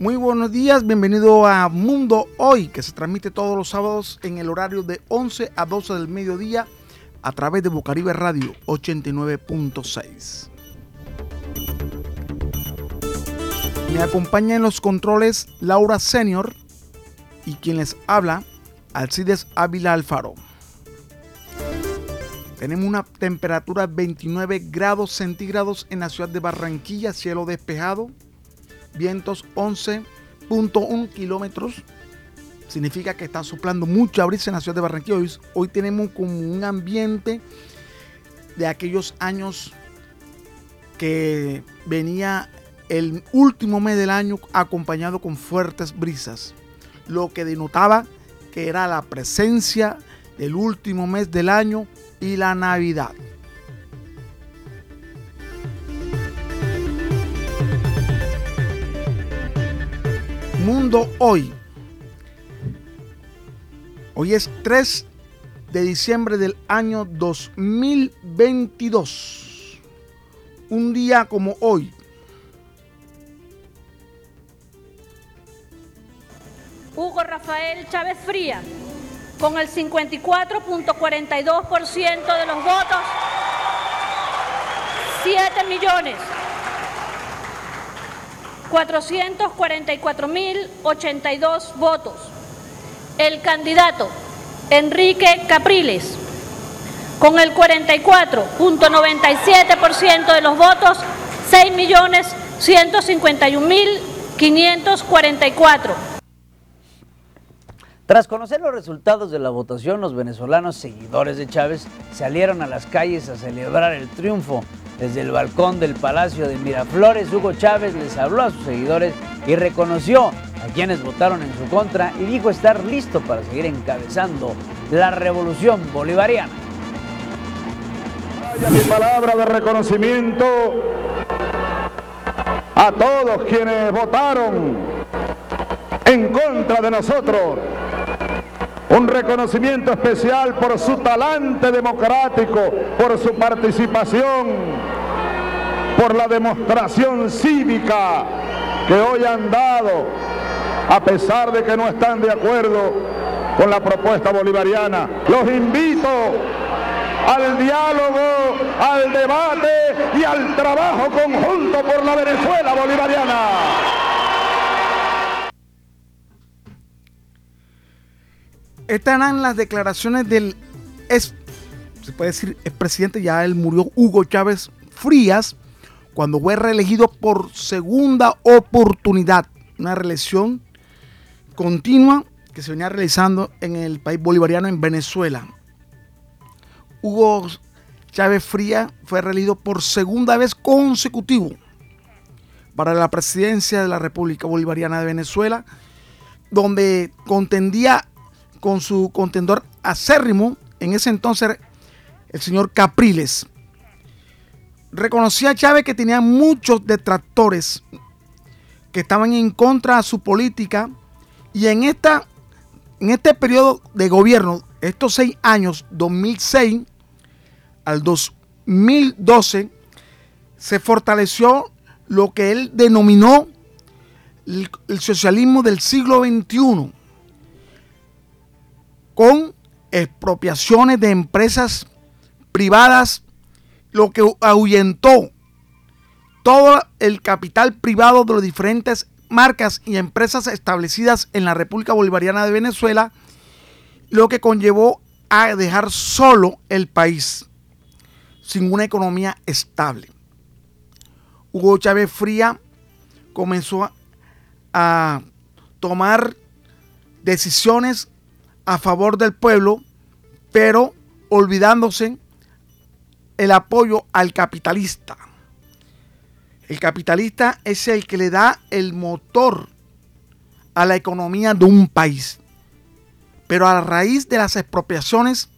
Muy buenos días, bienvenido a Mundo Hoy, que se transmite todos los sábados en el horario de 11 a 12 del mediodía a través de Bucaribe Radio 89.6. Me acompaña en los controles Laura Senior y quien les habla, Alcides Ávila Alfaro. Tenemos una temperatura de 29 grados centígrados en la ciudad de Barranquilla, cielo despejado vientos 11.1 kilómetros. Significa que está soplando mucha brisa en la ciudad de Barranquilla. Hoy, tenemos como un ambiente de aquellos años que venía el último mes del año acompañado con fuertes brisas, lo que denotaba que era la presencia del último mes del año y la Navidad. Mundo Hoy. Hoy es 3 de diciembre del año 2022. Un día como hoy. Hugo Rafael Chávez Fría, con el 54.42% de los votos, 7 millones 444.082 votos. El candidato Enrique Capriles, con el 44.97% de los votos, 6.151.544. Tras conocer los resultados de la votación, los venezolanos seguidores de Chávez salieron a las calles a celebrar el triunfo desde el balcón del Palacio de Miraflores, Hugo Chávez les habló a sus seguidores y reconoció a quienes votaron en su contra y dijo estar listo para seguir encabezando la revolución bolivariana. Mi palabra de reconocimiento a todos quienes votaron en contra de nosotros. Un reconocimiento especial por su talante democrático, por su participación, por la demostración cívica que hoy han dado, a pesar de que no están de acuerdo con la propuesta bolivariana. Los invito al diálogo, al debate y al trabajo conjunto por la Venezuela bolivariana. Estas eran las declaraciones del ex, se puede decir, el presidente, ya él murió, Hugo Chávez Frías, cuando fue reelegido por segunda oportunidad. Una reelección continua que se venía realizando en el país bolivariano, en Venezuela. Hugo Chávez Frías fue reelegido por segunda vez consecutivo para la presidencia de la República Bolivariana de Venezuela, donde contendía con su contendor acérrimo, en ese entonces el señor Capriles. Reconocía a Chávez que tenía muchos detractores que estaban en contra de su política y en, esta, en este periodo de gobierno, estos seis años, 2006 al 2012, se fortaleció lo que él denominó el, el socialismo del siglo XXI con expropiaciones de empresas privadas, lo que ahuyentó todo el capital privado de las diferentes marcas y empresas establecidas en la República Bolivariana de Venezuela, lo que conllevó a dejar solo el país, sin una economía estable. Hugo Chávez Fría comenzó a tomar decisiones a favor del pueblo, pero olvidándose el apoyo al capitalista. El capitalista es el que le da el motor a la economía de un país. Pero a raíz de las expropiaciones,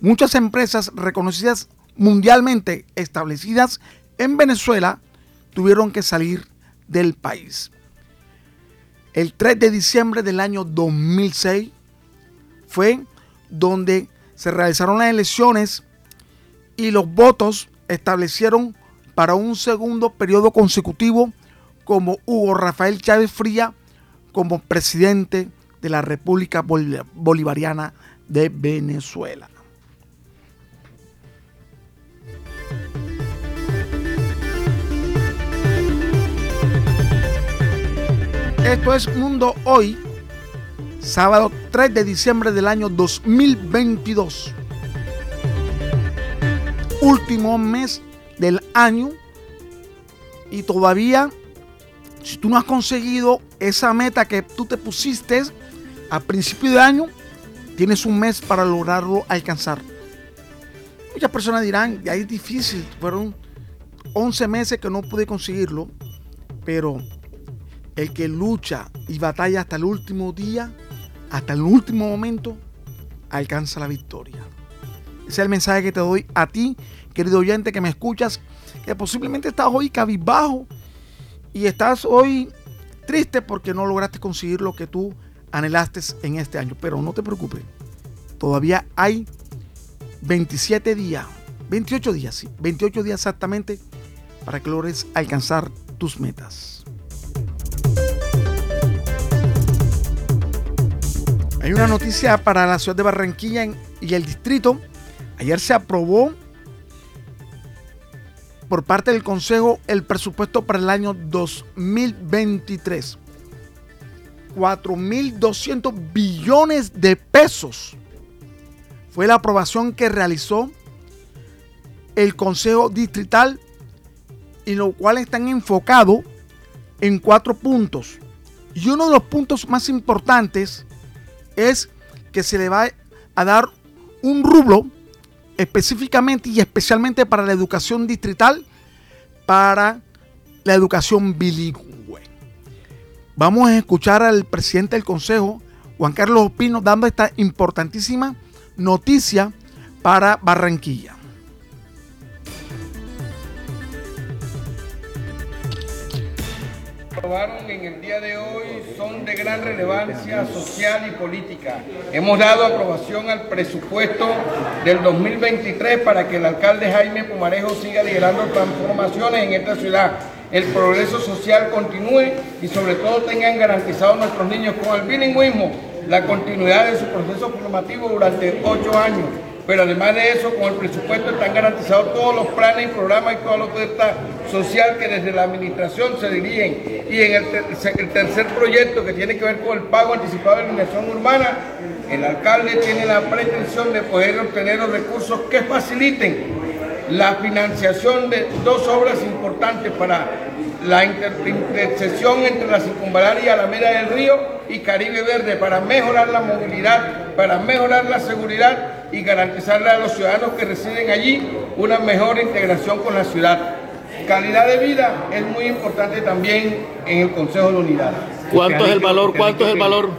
muchas empresas reconocidas mundialmente establecidas en Venezuela tuvieron que salir del país. El 3 de diciembre del año 2006, fue donde se realizaron las elecciones y los votos establecieron para un segundo periodo consecutivo como Hugo Rafael Chávez Fría como presidente de la República Bolivariana de Venezuela. Esto es Mundo Hoy, sábado 3 de diciembre del año 2022. Último mes del año y todavía, si tú no has conseguido esa meta que tú te pusiste a principio de año, tienes un mes para lograrlo alcanzar. Muchas personas dirán, ya es difícil, fueron 11 meses que no pude conseguirlo, pero el que lucha y batalla hasta el último día, hasta el último momento, alcanza la victoria. Ese es el mensaje que te doy a ti, querido oyente que me escuchas, que posiblemente estás hoy cabizbajo y estás hoy triste porque no lograste conseguir lo que tú anhelaste en este año. Pero no te preocupes, todavía hay 27 días, 28 días, sí, 28 días exactamente para que logres alcanzar tus metas. Hay una noticia para la ciudad de Barranquilla y el distrito. Ayer se aprobó por parte del Consejo el presupuesto para el año 2023. 4.200 billones de pesos fue la aprobación que realizó el Consejo Distrital y lo cual están enfocados en cuatro puntos. Y uno de los puntos más importantes es que se le va a dar un rublo específicamente y especialmente para la educación distrital, para la educación bilingüe. Vamos a escuchar al presidente del Consejo, Juan Carlos Opino, dando esta importantísima noticia para Barranquilla. Aprobaron en el día de hoy son de gran relevancia social y política. Hemos dado aprobación al presupuesto del 2023 para que el alcalde Jaime Pumarejo siga liderando transformaciones en esta ciudad. El progreso social continúe y sobre todo tengan garantizados nuestros niños con el bilingüismo la continuidad de su proceso formativo durante ocho años pero además de eso, con el presupuesto están garantizados todos los planes y programas y toda la oferta social que desde la administración se dirigen. Y en el, tercer proyecto que tiene que ver con el pago anticipado de iluminación urbana, el alcalde tiene la pretensión de poder obtener los recursos que faciliten la financiación de dos obras importantes para la intersección entre la circunvalaria y Alameda del Río y Caribe Verde para mejorar la movilidad, para mejorar la seguridad y garantizarle a los ciudadanos que residen allí una mejor integración con la ciudad. Calidad de vida es muy importante también en el Consejo de Unidad. ¿Cuánto es el valor? ¿Cuánto es el valor?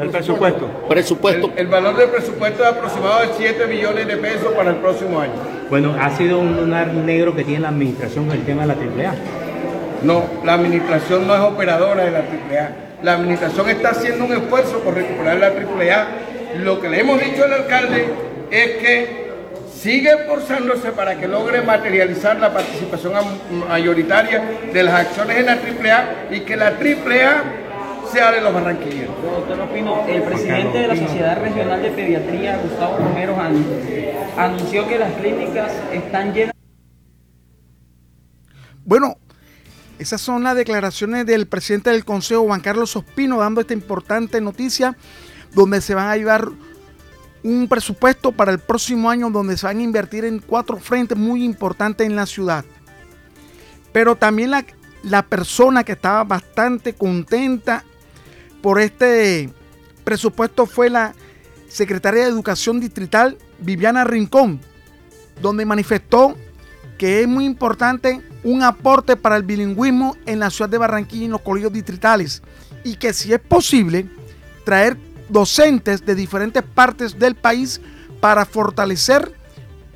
El presupuesto. Presupuesto. El, valor del presupuesto es aproximado de 7 billones de pesos para el próximo año. Bueno, ha sido un lunar negro que tiene la administración con el tema de la AAA. No, la administración no es operadora de la AAA. La administración está haciendo un esfuerzo por recuperar la AAA lo que le hemos dicho al alcalde es que sigue esforzándose para que logre materializar la participación mayoritaria de las acciones en la AAA y que la AAA sea de los barranquilleros. Doctor Opino, el presidente de la Sociedad Regional de Pediatría, Gustavo Romero, anunció que las clínicas están llenas. Bueno, esas son las declaraciones del presidente del Consejo, Juan Carlos Ospino, dando esta importante noticia donde se van a llevar un presupuesto para el próximo año donde se van a invertir en cuatro frentes muy importantes en la ciudad. Pero también la, la persona que estaba bastante contenta por este presupuesto fue la secretaria de Educación Distrital, Viviana Rincón, donde manifestó que es muy importante un aporte para el bilingüismo en la ciudad de Barranquilla y en los colegios distritales y que si es posible traer docentes de diferentes partes del país para fortalecer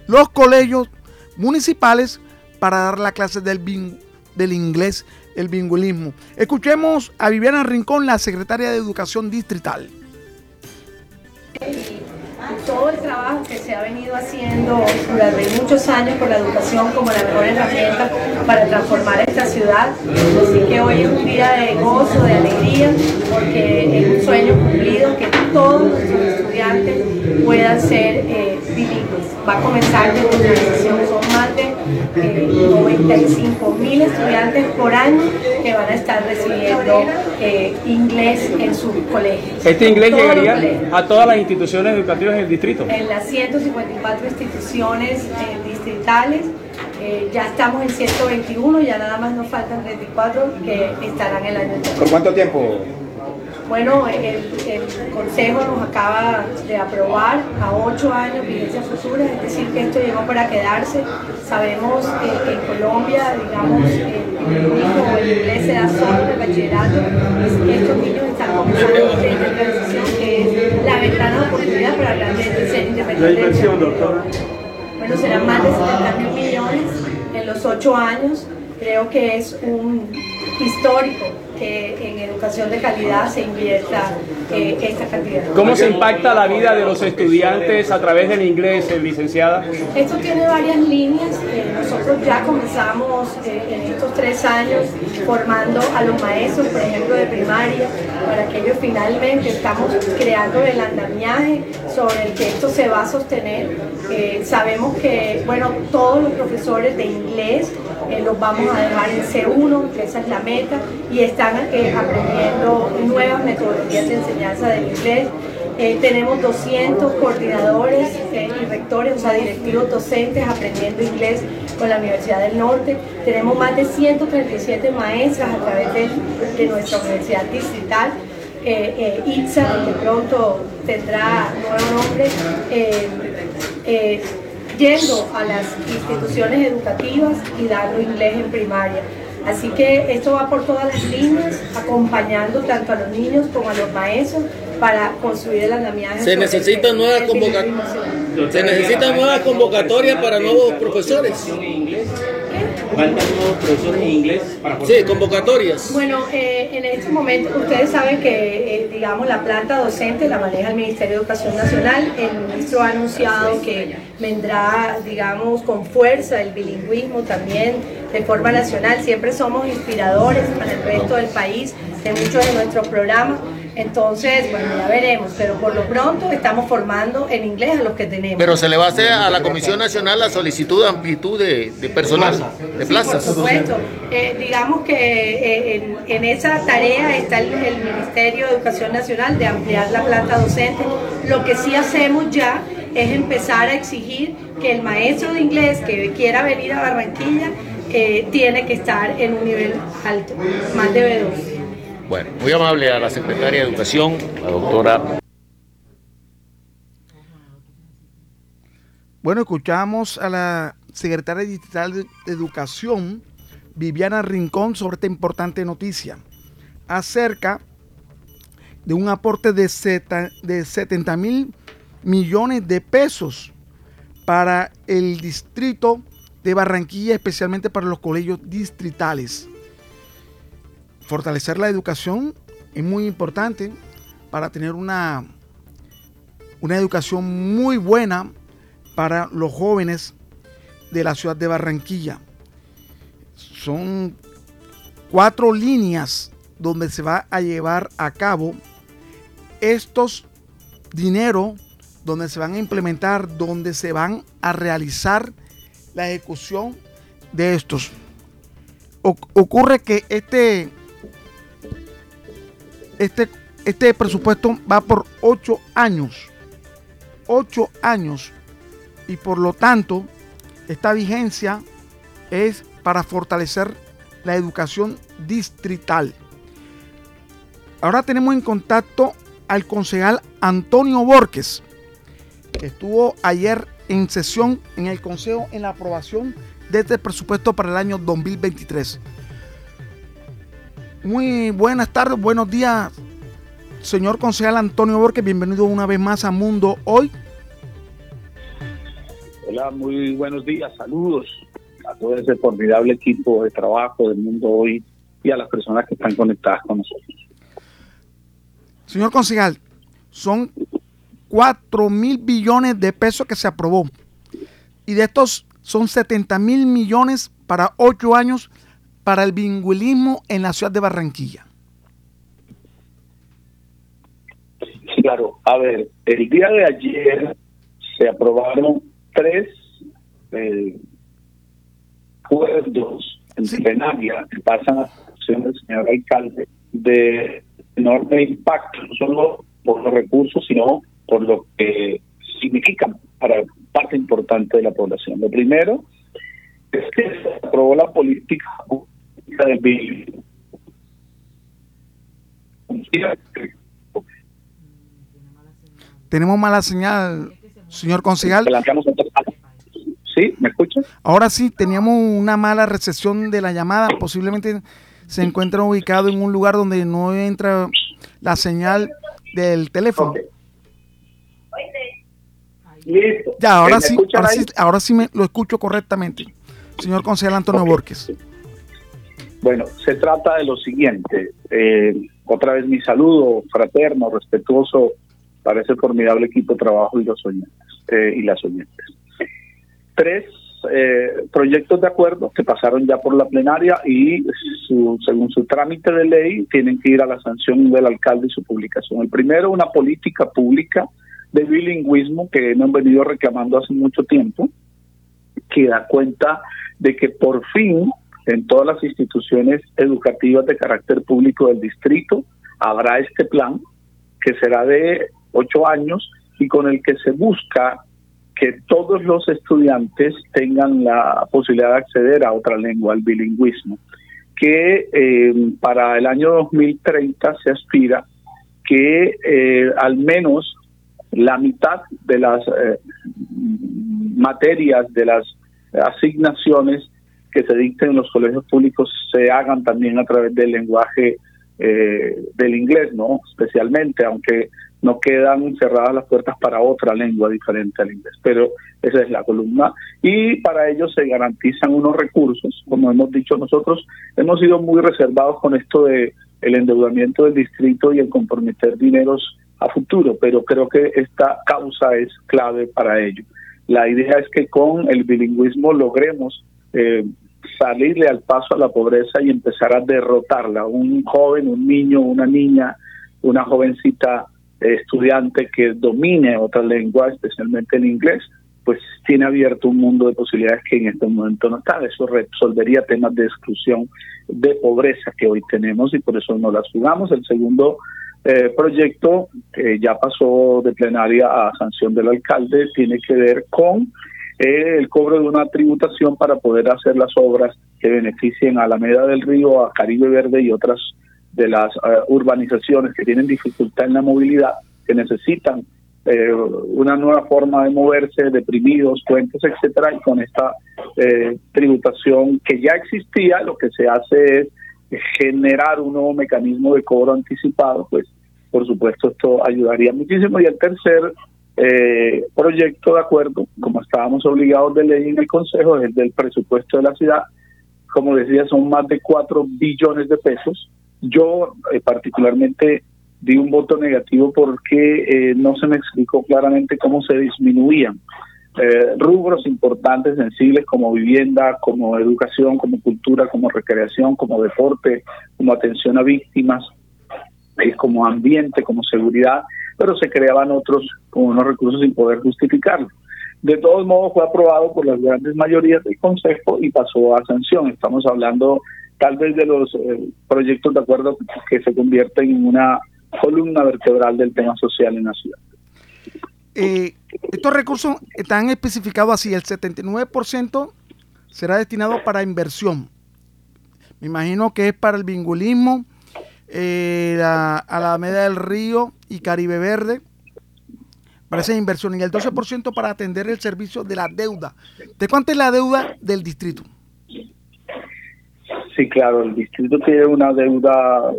los colegios municipales para dar la clase del, del inglés, el bilingüismo. Escuchemos a Viviana Rincón, la secretaria de Educación Distrital. Todo el trabajo que se ha venido haciendo durante muchos años por la educación como la mejor herramienta para transformar esta ciudad. Así que hoy es un día de gozo, de alegría, porque es un sueño cumplido todos nuestros estudiantes puedan ser eh, bilingües. Va a comenzar de organización, son más de 95 eh, mil estudiantes por año que van a estar recibiendo eh, inglés en su colegio. ¿Este inglés llegaría a todas las instituciones educativas del distrito? En las 154 instituciones distritales. ya estamos en 121, ya nada más nos faltan 34 que estarán el año. ¿Por cuánto tiempo? Bueno, el, Consejo nos acaba de aprobar a ocho años vigencia futura, es decir, que esto llegó para quedarse. Sabemos que en Colombia, digamos, el único el inglés se da solo el bachillerato, estos niños están comenzando de transición que es la ventana de oportunidad para realmente ser independientes. La inversión, doctora. Bueno, serán más de 70 mil millones en los ocho años. Creo que es un histórico que en educación de calidad se invierta eh, esta cantidad. ¿Cómo se impacta la vida de los estudiantes a través del inglés, eh, licenciada? Esto tiene varias líneas. Eh, nosotros ya comenzamos en estos tres años formando a los maestros, por ejemplo, de primaria, para que ellos finalmente estamos creando el andamiaje sobre el que esto se va a sostener. sabemos que, bueno, todos los profesores de inglés los vamos a dejar en C1, que esa es la meta, y están eh, aprendiendo nuevas metodologías de enseñanza del inglés. Eh, tenemos 200 coordinadores eh, y rectores, o sea, directivos docentes aprendiendo inglés con la Universidad del Norte. Tenemos más de 137 maestras a través de, nuestra universidad distrital. ITSA, que pronto tendrá nuevo nombre, yendo a las instituciones educativas y dando inglés en primaria. Así que esto va por todas las líneas, acompañando tanto a los niños como a los maestros para construir el andamiaje. Se necesitan nuevas se necesitan nuevas convocatorias para nuevos profesores. ¿Faltan nuevos profesores en inglés para Sí, convocatorias. Bueno, eh, en este momento ustedes saben que, eh, digamos, la planta docente la maneja el Ministerio de Educación Nacional. El ministro ha anunciado que vendrá, digamos, con fuerza el bilingüismo también de forma nacional. Siempre somos inspiradores para el resto del país de muchos de nuestros programas. Entonces, bueno, ya veremos, pero por lo pronto estamos formando en inglés a los que tenemos. Pero se le va a hacer a la Comisión Nacional la solicitud de amplitud de, personal, de plazas. por supuesto. Eh, digamos que eh, en, esa tarea está el, el, Ministerio de Educación Nacional de ampliar la planta docente. Lo que sí hacemos ya es empezar a exigir que el maestro de inglés que quiera venir a Barranquilla eh, tiene que estar en un nivel alto, más de B2. Bueno, muy amable a la secretaria de Educación, la doctora. Bueno, escuchamos a la secretaria digital de Educación, Viviana Rincón, sobre esta importante noticia acerca de un aporte de, de 70 mil millones de pesos para el distrito de Barranquilla, especialmente para los colegios distritales. Fortalecer la educación es muy importante para tener una, una educación muy buena para los jóvenes de la ciudad de Barranquilla. Son cuatro líneas donde se va a llevar a cabo estos dinero donde se van a implementar, donde se van a realizar la ejecución de estos. ocurre que este, este, este presupuesto va por ocho años. Ocho años. Y por lo tanto, esta vigencia es para fortalecer la educación distrital. Ahora tenemos en contacto al concejal Antonio Borges, que estuvo ayer en sesión en el Consejo en la aprobación de este presupuesto para el año 2023. Muy buenas tardes, buenos días, señor concejal Antonio Borges. Bienvenido una vez más a Mundo Hoy. Hola, muy buenos días, saludos a todo ese formidable equipo de trabajo del Mundo Hoy y a las personas que están conectadas con nosotros. Señor concejal, son 4 mil billones de pesos que se aprobó. Y de estos son 70 mil millones para 8 años para el bilingüismo en la ciudad de Barranquilla. Claro, a ver, el día de ayer se aprobaron tres eh, acuerdos en plenaria que pasan a la acción del señor alcalde de enorme impacto, no solo por los recursos, sino por lo que significan para parte importante de la población. Lo primero es que se aprobó la política. Tenemos mala señal, señor concejal. Sí, ¿me escucha? Ahora sí, teníamos una mala recepción de la llamada. Posiblemente se encuentra ubicado en un lugar donde no entra la señal del teléfono. Listo. Ya, ahora ¿Me sí, ahora sí, ahora sí me lo escucho correctamente. Señor concejal Antonio Borges. Bueno, se trata de lo siguiente. Eh, otra vez mi saludo fraterno, respetuoso para ese formidable equipo de trabajo y los oyentes eh, y las oyentes. Tres eh, proyectos de acuerdo que pasaron ya por la plenaria y su- según su trámite de ley tienen que ir a la sanción del alcalde y su publicación. El primero, una política pública de bilingüismo que hemos venido reclamando hace mucho tiempo, que da cuenta de que por fin en todas las instituciones educativas de carácter público del distrito habrá este plan que será de ocho años y con el que se busca que todos los estudiantes tengan la posibilidad de acceder a otra lengua, al bilingüismo, que eh, para el año 2030 se aspira que eh, al menos la mitad de las eh, materias, de las asignaciones que se dicten en los colegios públicos se hagan también a través del lenguaje eh, del inglés, ¿no? Especialmente, aunque no quedan cerradas las puertas para otra lengua diferente al inglés, pero esa es la columna. Y para ello se garantizan unos recursos, como hemos dicho nosotros, hemos sido muy reservados con esto de el endeudamiento del distrito y el comprometer dineros a futuro, pero creo que esta causa es clave para ello. La idea es que con el bilingüismo logremos eh, salirle al paso a la pobreza y empezar a derrotarla. Un joven, un niño, una niña, una jovencita eh, estudiante que domine otra lengua, especialmente el inglés, pues tiene abierto un mundo de posibilidades que en este momento no está. Eso resolvería temas de exclusión, de pobreza que hoy tenemos y por eso no las jugamos. El segundo eh, proyecto que ya pasó de plenaria a sanción del alcalde tiene que ver con eh, el cobro de una tributación para poder hacer las obras que beneficien a Alameda del Río, a Caribe Verde y otras de las eh, urbanizaciones que tienen dificultad en la movilidad, que necesitan eh, una nueva forma de moverse, deprimidos, puentes, etcétera, y con esta eh, tributación que ya existía, lo que se hace es generar un nuevo mecanismo de cobro anticipado, pues por supuesto esto ayudaría muchísimo. Y el tercer eh, proyecto de acuerdo, como estábamos obligados de ley en el Consejo, es el presupuesto de la ciudad. Como decía, son más de 4 billones de pesos. Yo eh, particularmente di un voto negativo porque eh, no se me explicó claramente cómo se disminuían eh, rubros importantes, sensibles como vivienda, como educación, como cultura, como recreación, como deporte, como atención a víctimas, eh, como ambiente, como seguridad, pero se creaban otros con unos recursos sin poder justificarlo. De todos modos fue aprobado por las grandes mayorías del Consejo y pasó a sanción. Estamos hablando tal vez de los eh, proyectos de acuerdo que se convierten en una columna vertebral del tema social en la ciudad. Eh, estos recursos están especificados así, el 79% será destinado para inversión. Me imagino que es para el bingulismo, eh, la Alameda del Río y Caribe Verde, para esa inversión, y el 12% para atender el servicio de la deuda. ¿De cuánto es la deuda del distrito? Sí, claro, el distrito tiene una deuda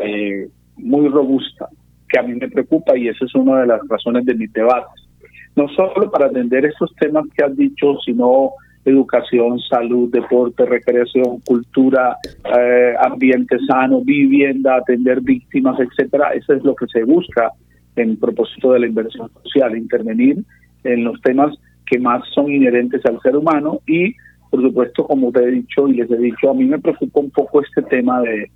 eh, muy robusta que a mí me preocupa y esa es una de las razones de mis debates. No solo para atender estos temas que has dicho, sino educación, salud, deporte, recreación, cultura, eh, ambiente sano, vivienda, atender víctimas, etcétera. Eso es lo que se busca en propósito de la inversión social, intervenir en los temas que más son inherentes al ser humano y, por supuesto, como te he dicho y les he dicho, a mí me preocupa un poco este tema de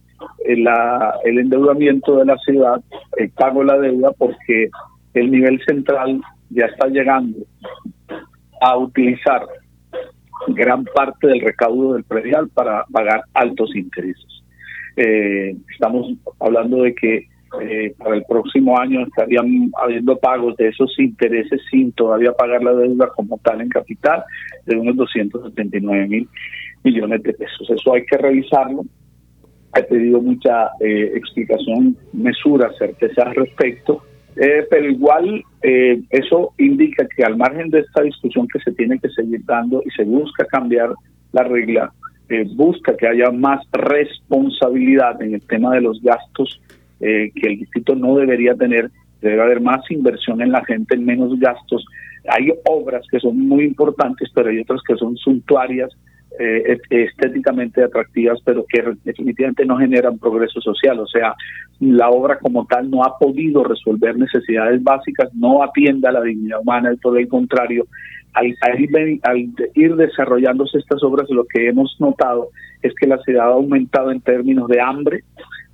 el, la, el endeudamiento de la ciudad, el pago de la deuda, porque el nivel central ya está llegando a utilizar gran parte del recaudo del predial para pagar altos intereses. Eh, estamos hablando de que eh, para el próximo año estarían habiendo pagos de esos intereses sin todavía pagar la deuda como tal en capital de unos 279 mil millones de pesos. Eso hay que revisarlo. He pedido mucha eh, explicación, mesura, certeza al respecto eh, pero igual eh, eso indica que al margen de esta discusión que se tiene que seguir dando y se busca cambiar la regla, eh, busca que haya más responsabilidad en el tema de los gastos que el distrito no debería tener, debe haber más inversión en la gente, menos gastos. Hay obras que son muy importantes, pero hay otras que son suntuarias eh, estéticamente atractivas, pero que definitivamente no generan progreso social. O sea, la obra como tal no ha podido resolver necesidades básicas, no atiende a la dignidad humana, por el contrario, al, al, ir desarrollándose estas obras, lo que hemos notado es que la ciudad ha aumentado en términos de hambre,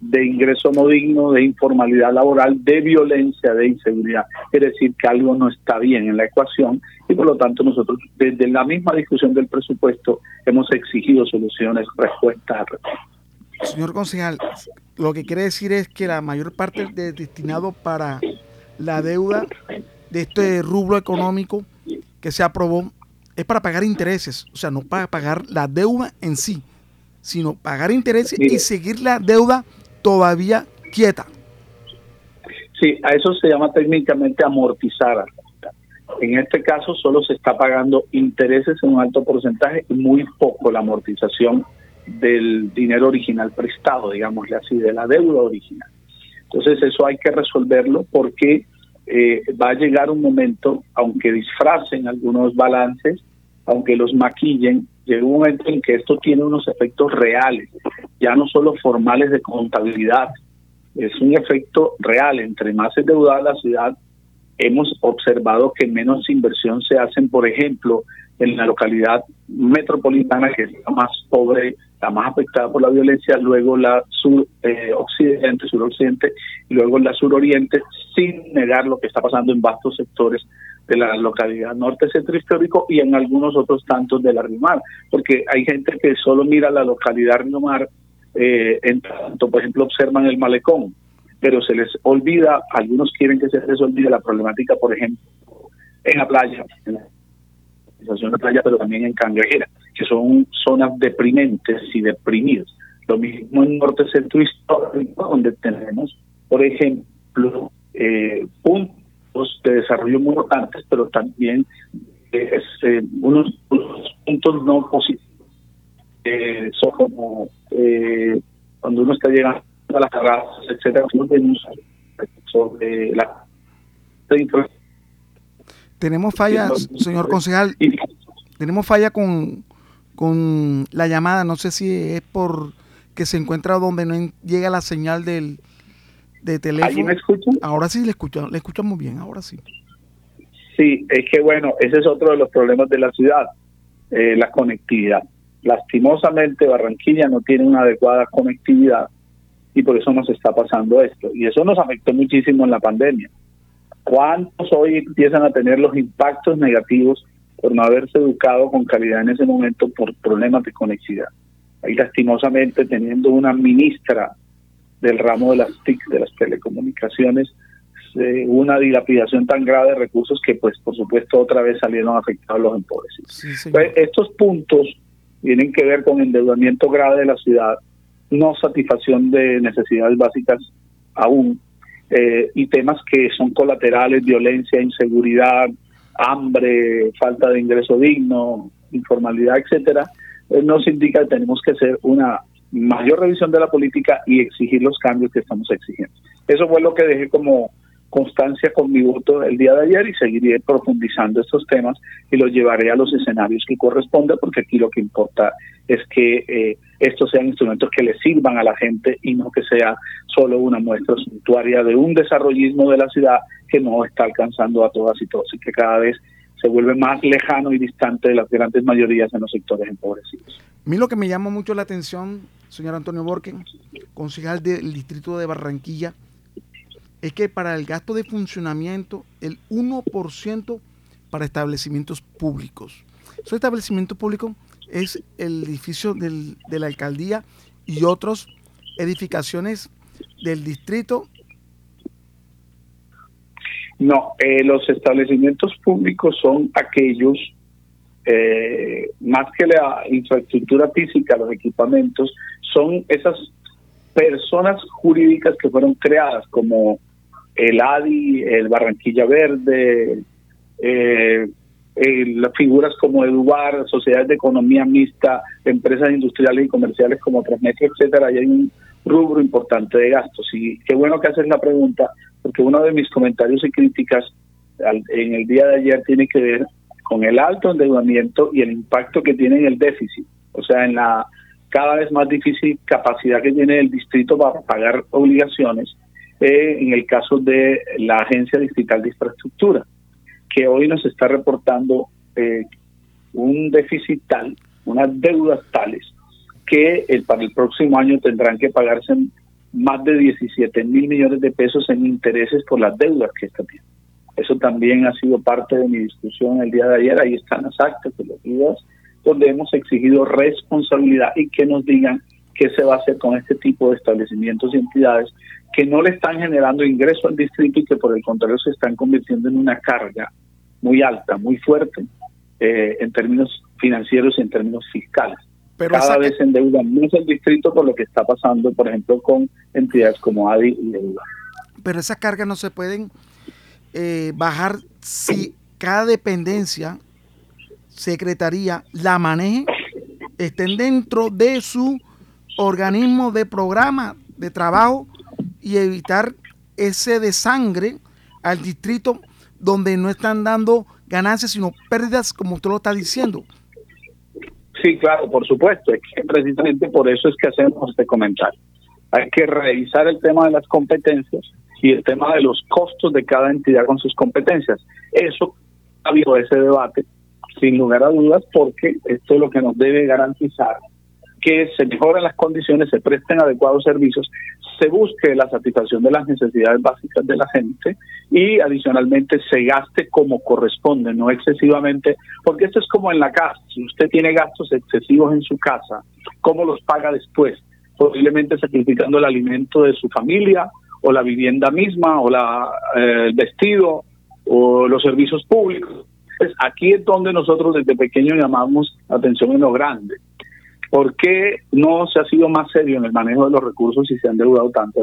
de ingreso no digno, de informalidad laboral, de violencia, de inseguridad. Es decir, que algo no está bien en la ecuación y por lo tanto nosotros desde la misma discusión del presupuesto hemos exigido soluciones, respuestas al Señor concejal, lo que quiere decir es que la mayor parte de destinado para la deuda de este rubro económico que se aprobó es para pagar intereses, o sea, no para pagar la deuda en sí, sino pagar intereses y seguir la deuda todavía quieta. Sí, a eso se llama técnicamente amortizar. En este caso solo se está pagando intereses en un alto porcentaje y muy poco la amortización del dinero original prestado, digámosle así, de la deuda original. Entonces eso hay que resolverlo porque eh, va a llegar un momento, aunque disfracen algunos balances, aunque los maquillen, llega un momento en que esto tiene unos efectos reales, ya no solo formales de contabilidad, es un efecto real. Entre más endeudada la ciudad, hemos observado que menos inversión se hacen, por ejemplo, en la localidad metropolitana, que es la más pobre, la más afectada por la violencia, luego la sur eh, occidente, y luego la suroriente, sin negar lo que está pasando en vastos sectores de la localidad norte centro histórico y en algunos otros tantos de la Rimar, porque hay gente que solo mira la localidad Rimar, eh, en tanto, por ejemplo, observan el malecón, pero se les olvida, algunos quieren que se les olvide la problemática, por ejemplo, en la playa, en la playa, pero también en Cangrejera, que son zonas deprimentes y deprimidas. Lo mismo en norte centro histórico, donde tenemos, por ejemplo, eh, puntos desarrollo muy importantes, pero también eh, unos, puntos no positivos. Eh, son como eh, cuando uno está llegando a las terrazas, etcétera, sobre la tenemos falla, señor concejal, tenemos falla con, con la llamada, no sé si es por que se encuentra donde no llega la señal del, de teléfono. me escuchan? Ahora sí le escuchan, le escuchamos bien, ahora sí. Sí, es que bueno, ese es otro de los problemas de la ciudad, eh, la conectividad. Lastimosamente Barranquilla no tiene una adecuada conectividad y por eso nos está pasando esto. Y eso nos afectó muchísimo en la pandemia. ¿Cuántos hoy empiezan a tener los impactos negativos por no haberse educado con calidad en ese momento por problemas de conectividad? Ahí lastimosamente teniendo una ministra del ramo de las TIC, de las telecomunicaciones, eh, una dilapidación tan grave de recursos que, pues, por supuesto, otra vez salieron afectados los empobrecidos. Pues, estos puntos tienen que ver con endeudamiento grave de la ciudad, no satisfacción de necesidades básicas aún, eh, y temas que son colaterales, violencia, inseguridad, hambre, falta de ingreso digno, informalidad, etcétera, eh, nos indica que tenemos que hacer una mayor revisión de la política y exigir los cambios que estamos exigiendo. Eso fue lo que dejé como constancia con mi voto el día de ayer y seguiré profundizando estos temas y los llevaré a los escenarios que corresponda porque aquí lo que importa es que eh, estos sean instrumentos que le sirvan a la gente y no que sea solo una muestra suntuaria de un desarrollismo de la ciudad que no está alcanzando a todas y todos y que cada vez se vuelve más lejano y distante de las grandes mayorías en los sectores empobrecidos. A mí lo que me llama mucho la atención, señor Antonio Borken, concejal del distrito de Barranquilla, es que para el gasto de funcionamiento, el 1% para establecimientos públicos. Esos establecimientos públicos es el edificio del, de la alcaldía y otras edificaciones del distrito no, eh, los establecimientos públicos son aquellos, eh, más que la infraestructura física, los equipamientos, son esas personas jurídicas que fueron creadas como el ADI, el Barranquilla Verde, eh, las figuras como Edubar, sociedades de economía mixta, empresas industriales y comerciales como Transmetro, etcétera, hay un rubro importante de gastos. Y qué bueno que haces la pregunta, porque uno de mis comentarios y críticas en el día de ayer tiene que ver con el alto endeudamiento y el impacto que tiene en el déficit, o sea, en la cada vez más difícil capacidad que tiene el distrito para pagar obligaciones, eh, en el caso de la Agencia Distrital de Infraestructura, que hoy nos está reportando eh, un déficit tal, unas deudas tales, que para el próximo año tendrán que pagarse más de 17 mil millones de pesos en intereses por las deudas que está tiene. Eso también ha sido parte de mi discusión el día de ayer. Ahí están las actas de los videos donde hemos exigido responsabilidad y que nos digan qué se va a hacer con este tipo de establecimientos y entidades que no le están generando ingreso al distrito y que por el contrario se están convirtiendo en una carga muy alta, muy fuerte eh, en términos financieros y en términos fiscales. Cada vez se endeuda más el distrito por lo que está pasando, por ejemplo, con entidades como ADI y EUDA. Pero esas cargas no se pueden eh, bajar si cada dependencia, secretaría, la maneje, estén dentro de su organismo de programa de trabajo y evitar ese desangre al distrito donde no están dando ganancias, sino pérdidas, como usted lo está diciendo. Sí, claro, por supuesto. Es que precisamente por eso es que hacemos este comentario. Hay que revisar el tema de las competencias y el tema de los costos de cada entidad con sus competencias. Eso ha habido ese debate, sin lugar a dudas, porque esto es lo que nos debe garantizar que se mejoren las condiciones, se presten adecuados servicios, se busque la satisfacción de las necesidades básicas de la gente y adicionalmente se gaste como corresponde, no excesivamente, porque esto es como en la casa, si usted tiene gastos excesivos en su casa, ¿cómo los paga después? Posiblemente sacrificando el alimento de su familia o la vivienda misma o la, eh, el vestido o los servicios públicos. Pues aquí es donde nosotros desde pequeños llamamos la atención en lo grande ¿Por qué no se ha sido más serio en el manejo de los recursos y se han deudado tanto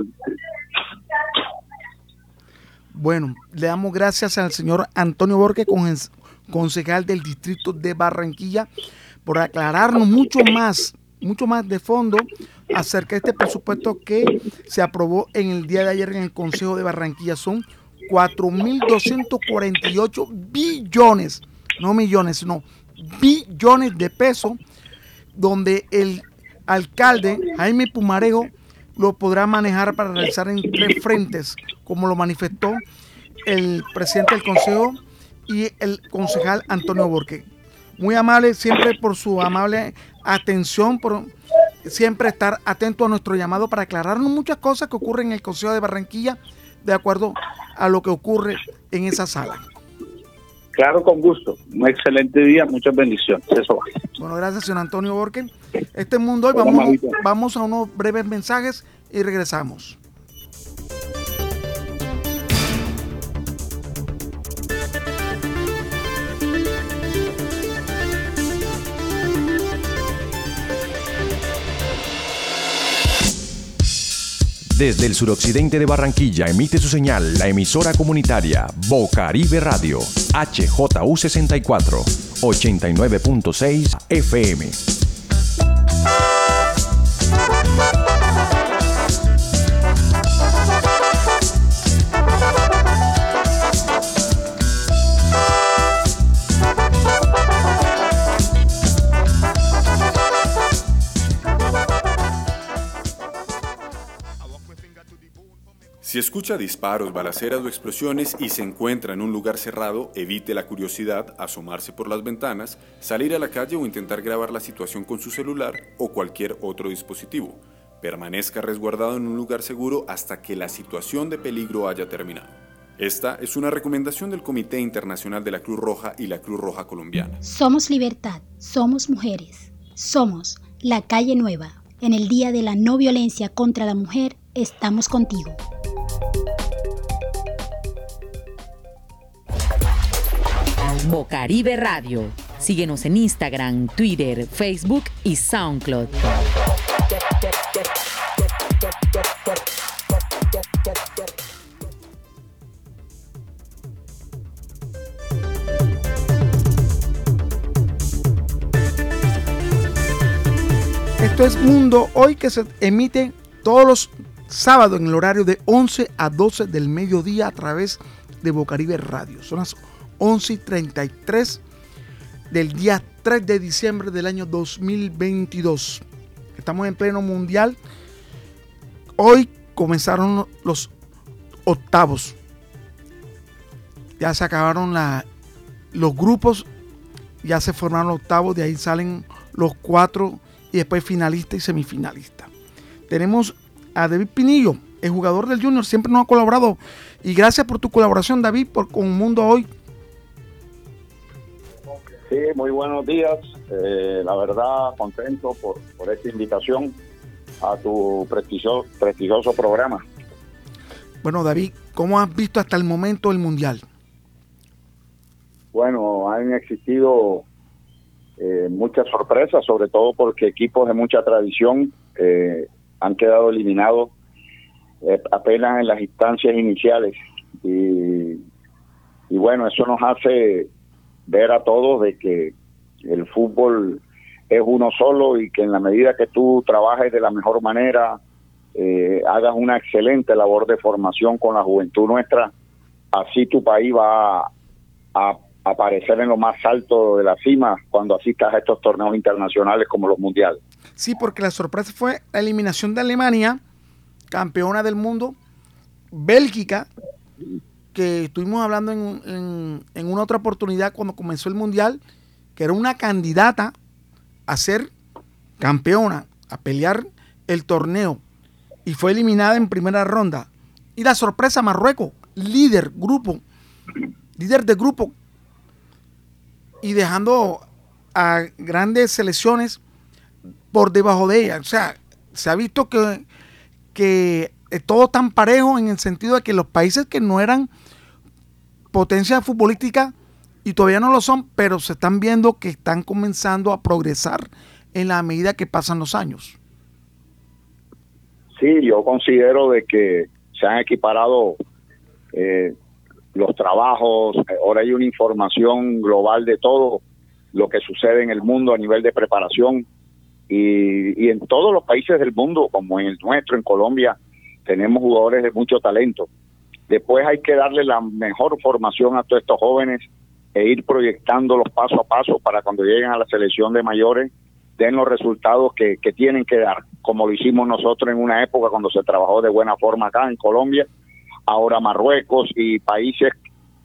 Bueno, le damos gracias al señor Antonio Borges, concejal del distrito de Barranquilla, por aclararnos mucho más, mucho más de fondo acerca de este presupuesto que se aprobó en el día de ayer en el Consejo de Barranquilla. Son 4.248 billones, no millones, sino billones de pesos donde el alcalde Jaime Pumarejo lo podrá manejar para realizar en tres frentes, como lo manifestó el presidente del consejo y el concejal Antonio Borque. Muy amable siempre por su amable atención, por siempre estar atento a nuestro llamado para aclararnos muchas cosas que ocurren en el Consejo de Barranquilla de acuerdo a lo que ocurre en esa sala. Claro, con gusto. Un excelente día, muchas bendiciones. Eso va. Bueno, gracias, señor Antonio Borque. Este mundo hoy, vamos, vamos a unos breves mensajes y regresamos. Desde el suroccidente de Barranquilla emite su señal la emisora comunitaria Bocaribe Radio, HJU64, 89.6 FM. Si escucha disparos, balaceras o explosiones y se encuentra en un lugar cerrado, evite la curiosidad, asomarse por las ventanas, salir a la calle o intentar grabar la situación con su celular o cualquier otro dispositivo. Permanezca resguardado en un lugar seguro hasta que la situación de peligro haya terminado. Esta es una recomendación del Comité Internacional de la Cruz Roja y la Cruz Roja Colombiana. Somos libertad, somos mujeres, somos la calle nueva. En el Día de la No Violencia contra la Mujer, estamos contigo. Bocaribe Radio. Síguenos en Instagram, Twitter, Facebook y SoundCloud. Esto es Mundo Hoy que se emite todos los sábados en el horario de 11 a 12 del mediodía a través de Bocaribe Radio. Son las 11 y 33 del día 3 de diciembre del año 2022. Estamos en pleno mundial. Hoy comenzaron los octavos. Ya se acabaron los grupos, ya se formaron los octavos, de ahí salen los cuatro y después finalistas y semifinalistas. Tenemos a David Pinillo, el jugador del Junior, siempre nos ha colaborado. Y gracias por tu colaboración, David, por con Mundo Hoy. Sí, muy buenos días. Eh, la verdad, contento por, por esta invitación a tu prestigioso, prestigioso programa. Bueno, David, ¿cómo has visto hasta el momento el Mundial? Bueno, han existido eh, muchas sorpresas, sobre todo porque equipos de mucha tradición eh, han quedado eliminados apenas en las instancias iniciales. Y, y bueno, eso nos hace ver a todos de que el fútbol es uno solo y que en la medida que tú trabajes de la mejor manera, eh, hagas una excelente labor de formación con la juventud nuestra, así tu país va a, aparecer en lo más alto de la cima cuando asistas a estos torneos internacionales como los mundiales. Sí, porque la sorpresa fue la eliminación de Alemania, campeona del mundo, Bélgica, que estuvimos hablando en, una otra oportunidad cuando comenzó el Mundial, que era una candidata a ser campeona, a pelear el torneo, y fue eliminada en primera ronda. Y la sorpresa, Marruecos, líder, grupo, líder de grupo, y dejando a grandes selecciones por debajo de ella. O sea, se ha visto que, que todo tan parejo en el sentido de que los países que no eran potencia futbolística y todavía no lo son, pero se están viendo que están comenzando a progresar en la medida que pasan los años. Sí, yo considero de que se han equiparado eh, los trabajos, ahora hay una información global de todo lo que sucede en el mundo a nivel de preparación y, y en todos los países del mundo, como en el nuestro, en Colombia, tenemos jugadores de mucho talento Después hay que darle la mejor formación a todos estos jóvenes e ir proyectándolos paso a paso para cuando lleguen a la selección de mayores den los resultados que, tienen que dar, como lo hicimos nosotros en una época cuando se trabajó de buena forma acá en Colombia, ahora Marruecos y países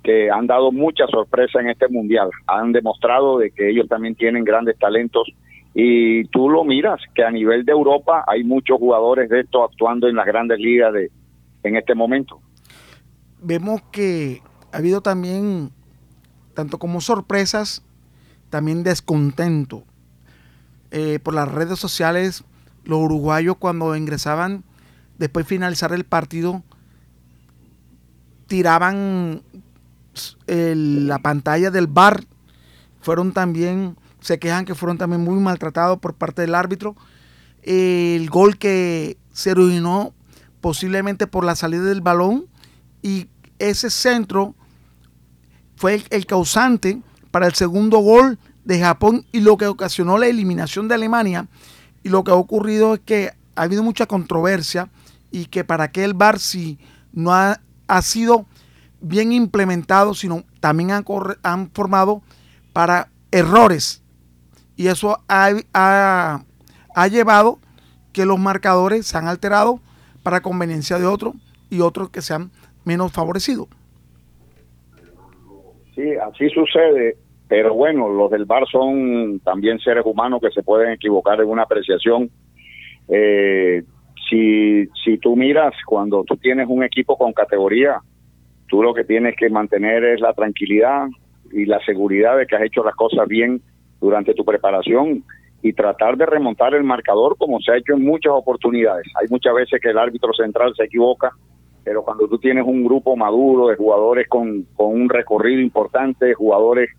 que han dado mucha sorpresa en este mundial, han demostrado de que ellos también tienen grandes talentos. Y tú lo miras que a nivel de Europa hay muchos jugadores de estos actuando en las grandes ligas de en este momento vemos que ha habido también, tanto como sorpresas, también descontento. Eh, por las redes sociales, los uruguayos cuando ingresaban, después de finalizar el partido, tiraban la pantalla del bar. Fueron también, se quejan que fueron también muy maltratados por parte del árbitro. El gol que se originó posiblemente por la salida del balón y ese centro fue el, causante para el segundo gol de Japón y lo que ocasionó la eliminación de Alemania. Y lo que ha ocurrido es que ha habido mucha controversia y que para qué el VAR si no ha, sido bien implementado, sino también han, han formado para errores. Y eso ha, ha, llevado que los marcadores se han alterado para conveniencia de otros y otros que sean menos favorecidos. Sí, así sucede, pero bueno, los del bar son también seres humanos que se pueden equivocar en una apreciación. Eh, si, si tú miras, cuando tú tienes un equipo con categoría, tú lo que tienes que mantener es la tranquilidad y la seguridad de que has hecho las cosas bien durante tu preparación y tratar de remontar el marcador como se ha hecho en muchas oportunidades. Hay muchas veces que el árbitro central se equivoca, pero cuando tú tienes un grupo maduro de jugadores con, con un recorrido importante, jugadores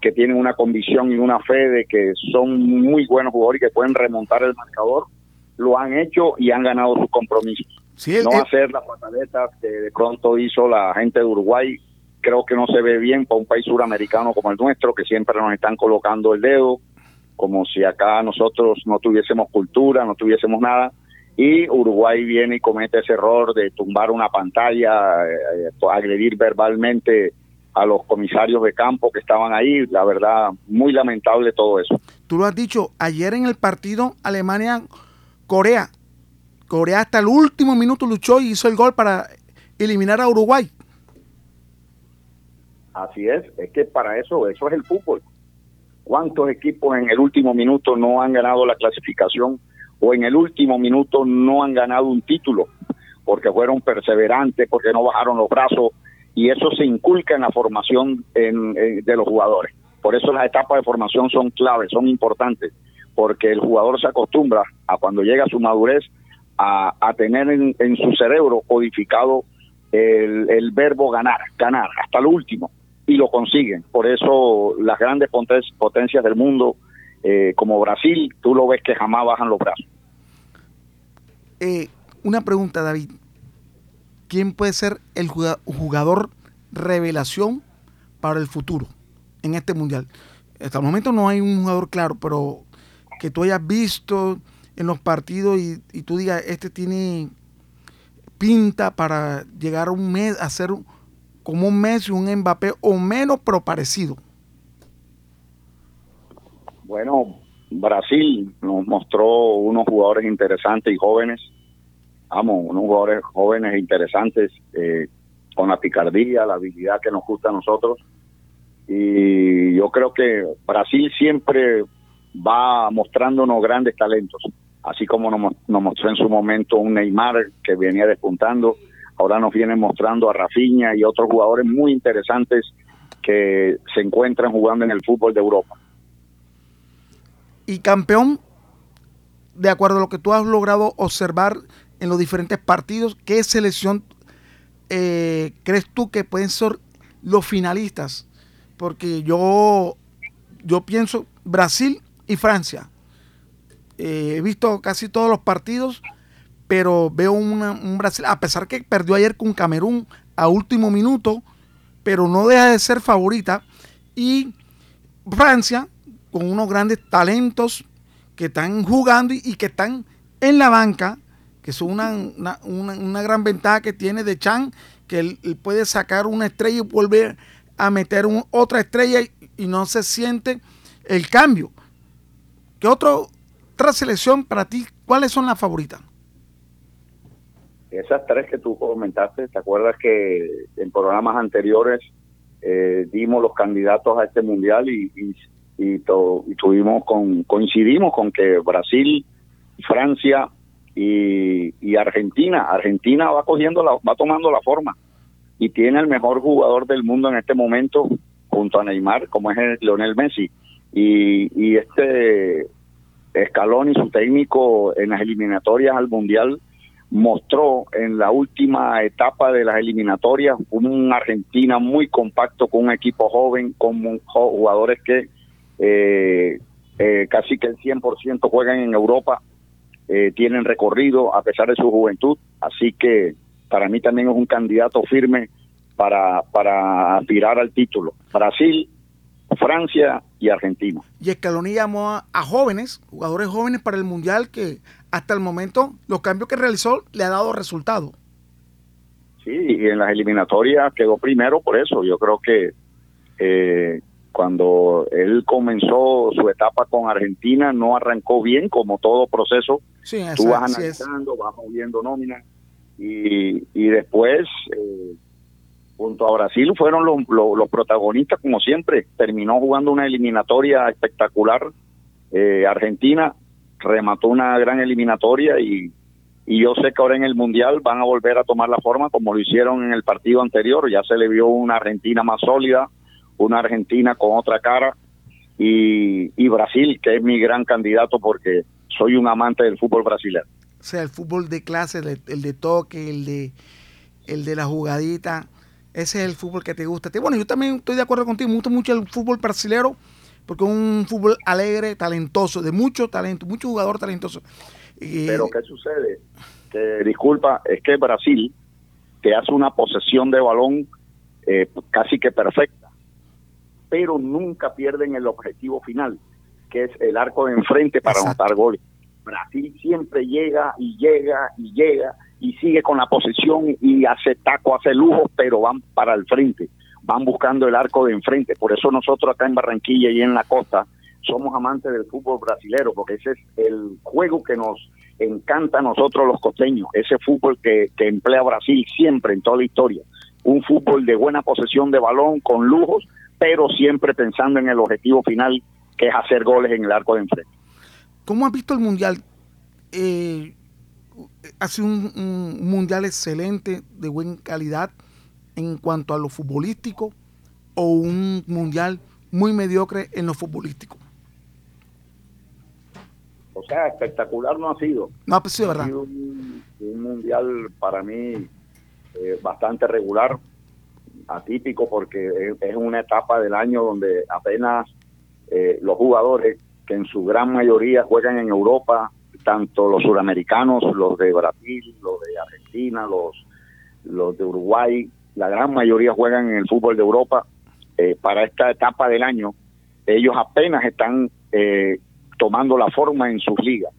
que tienen una convicción y una fe de que son muy buenos jugadores y que pueden remontar el marcador, lo han hecho y han ganado sus compromisos. no hacer las pataletas que de pronto hizo la gente de Uruguay, creo que no se ve bien para un país suramericano como el nuestro, que siempre nos están colocando el dedo, como si acá nosotros no tuviésemos cultura, no tuviésemos nada, y Uruguay viene y comete ese error de tumbar una pantalla, eh, eh, agredir verbalmente a los comisarios de campo que estaban ahí, la verdad, muy lamentable todo eso. Tú lo has dicho, ayer en el partido Alemania Corea. Corea hasta el último minuto luchó y hizo el gol para eliminar a Uruguay. Así es, es que para eso, eso es el fútbol. ¿Cuántos equipos en el último minuto no han ganado la clasificación o en el último minuto no han ganado un título? Porque fueron perseverantes, porque no bajaron los brazos y eso se inculca en la formación de los jugadores. Por eso las etapas de formación son claves, son importantes porque el jugador se acostumbra a cuando llega a su madurez a, tener en, su cerebro codificado el, verbo ganar, ganar hasta lo último y lo consiguen. Por eso las grandes potencias del mundo, eh, como Brasil, tú lo ves que jamás bajan los brazos. Eh, una pregunta, David. ¿Quién puede ser el jugador revelación para el futuro en este mundial? Hasta el momento no hay un jugador claro, pero que tú hayas visto en los partidos y, tú digas, este tiene pinta para llegar a un mes, a ser como un Messi, un Mbappé o menos, pero parecido? Bueno, Brasil nos mostró unos jugadores interesantes y jóvenes, vamos, unos jugadores jóvenes interesantes eh, con la picardía, la habilidad que nos gusta a nosotros. Y yo creo que Brasil siempre va mostrándonos grandes talentos, así como nos, mostró en su momento un Neymar que venía despuntando, ahora nos viene mostrando a Rafinha y otros jugadores muy interesantes que se encuentran jugando en el fútbol de Europa. Y campeón, de acuerdo a lo que tú has logrado observar en los diferentes partidos, ¿qué selección eh, crees tú que pueden ser los finalistas? Porque yo, yo pienso Brasil y Francia. Eh, he visto casi todos los partidos, pero veo un Brasil, a pesar que perdió ayer con Camerún a último minuto, pero no deja de ser favorita. Y Francia, con unos grandes talentos que están jugando y, que están en la banca, que es una, una, gran ventaja que tiene de Chan, que él, puede sacar una estrella y volver a meter otra estrella y no se siente el cambio. ¿Qué otro, otra selección para ti, cuáles son las favoritas? Esas tres que tú comentaste, ¿te acuerdas que en programas anteriores eh, dimos los candidatos a este mundial y, y, tuvimos con, coincidimos con que Brasil, Francia y, Argentina, Argentina va cogiendo la, va tomando la forma y tiene el mejor jugador del mundo en este momento junto a Neymar, como es el Lionel Messi. Y, este Escalón y su técnico en las eliminatorias al Mundial mostró en la última etapa de las eliminatorias una Argentina muy compacto con un equipo joven, con jugadores que eh, eh, casi que el 100% juegan en Europa, eh, tienen recorrido a pesar de su juventud, así que para mí también es un candidato firme para, para aspirar al título. Brasil Francia y Argentina. Y Escaloni llamó a, jóvenes, jugadores jóvenes para el Mundial que hasta el momento los cambios que realizó le ha dado resultado. Sí, y en las eliminatorias quedó primero por eso. Yo creo que eh, cuando él comenzó su etapa con Argentina no arrancó bien como todo proceso. Sí, Tú vas analizando, vas moviendo nóminas y, y después, eh, junto a Brasil, fueron los, los, los protagonistas, como siempre. Terminó jugando una eliminatoria espectacular. Eh, Argentina remató una gran eliminatoria y, y yo sé que ahora en el Mundial van a volver a tomar la forma como lo hicieron en el partido anterior. Ya se le vio una Argentina más sólida, una Argentina con otra cara y, y Brasil, que es mi gran candidato porque soy un amante del fútbol brasileño. O sea, el fútbol de clase, el de, el de toque, el de, el de la jugadita. Ese es el fútbol que te gusta. Bueno, yo también estoy de acuerdo contigo. Me gusta mucho el fútbol brasilero porque es un fútbol alegre, talentoso, de mucho talento, mucho jugador talentoso. Y- Pero ¿qué sucede? Que, disculpa, es que Brasil te hace una posesión de balón eh, casi que perfecta, pero nunca pierden el objetivo final, que es el arco de enfrente para anotar goles. Brasil siempre llega y llega y llega y sigue con la posesión y hace taco, hace lujo, pero van para el frente, van buscando el arco de enfrente. Por eso nosotros acá en Barranquilla y en la costa somos amantes del fútbol brasilero, porque ese es el juego que nos encanta a nosotros los costeños, ese fútbol que, que emplea Brasil siempre en toda la historia. Un fútbol de buena posesión de balón, con lujos, pero siempre pensando en el objetivo final, que es hacer goles en el arco de enfrente. ¿Cómo has visto el mundial? Eh, ha sido un, un mundial excelente, de buena calidad en cuanto a lo futbolístico, o un mundial muy mediocre en lo futbolístico. O sea, espectacular no ha sido. No, pues Ha ¿verdad? sido un, un mundial para mí eh, bastante regular, atípico, porque es una etapa del año donde apenas eh, los jugadores, que en su gran mayoría juegan en Europa, tanto los suramericanos, los de Brasil, los de Argentina, los, los de Uruguay, la gran mayoría juegan en el fútbol de Europa. Eh, para esta etapa del año, ellos apenas están eh, tomando la forma en sus ligas